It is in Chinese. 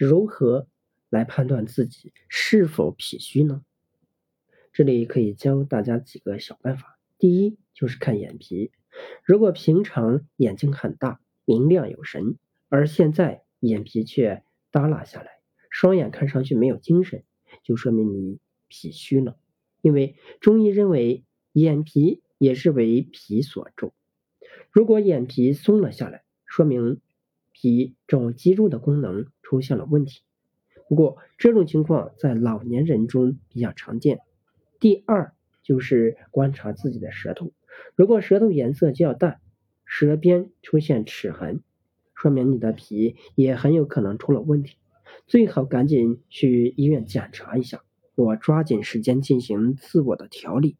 如何来判断自己是否脾虚呢？这里可以教大家几个小办法。第一就是看眼皮，如果平常眼睛很大、明亮有神，而现在眼皮却耷拉下来，双眼看上去没有精神，就说明你脾虚了。因为中医认为眼皮也是为脾所主，如果眼皮松了下来，说明脾找肌肉的功能出现了问题。不过这种情况在老年人中比较常见。第二就是观察自己的舌头，如果舌头颜色较淡，舌边出现齿痕，说明你的脾也很有可能出了问题，最好赶紧去医院检查一下，我抓紧时间进行自我的调理。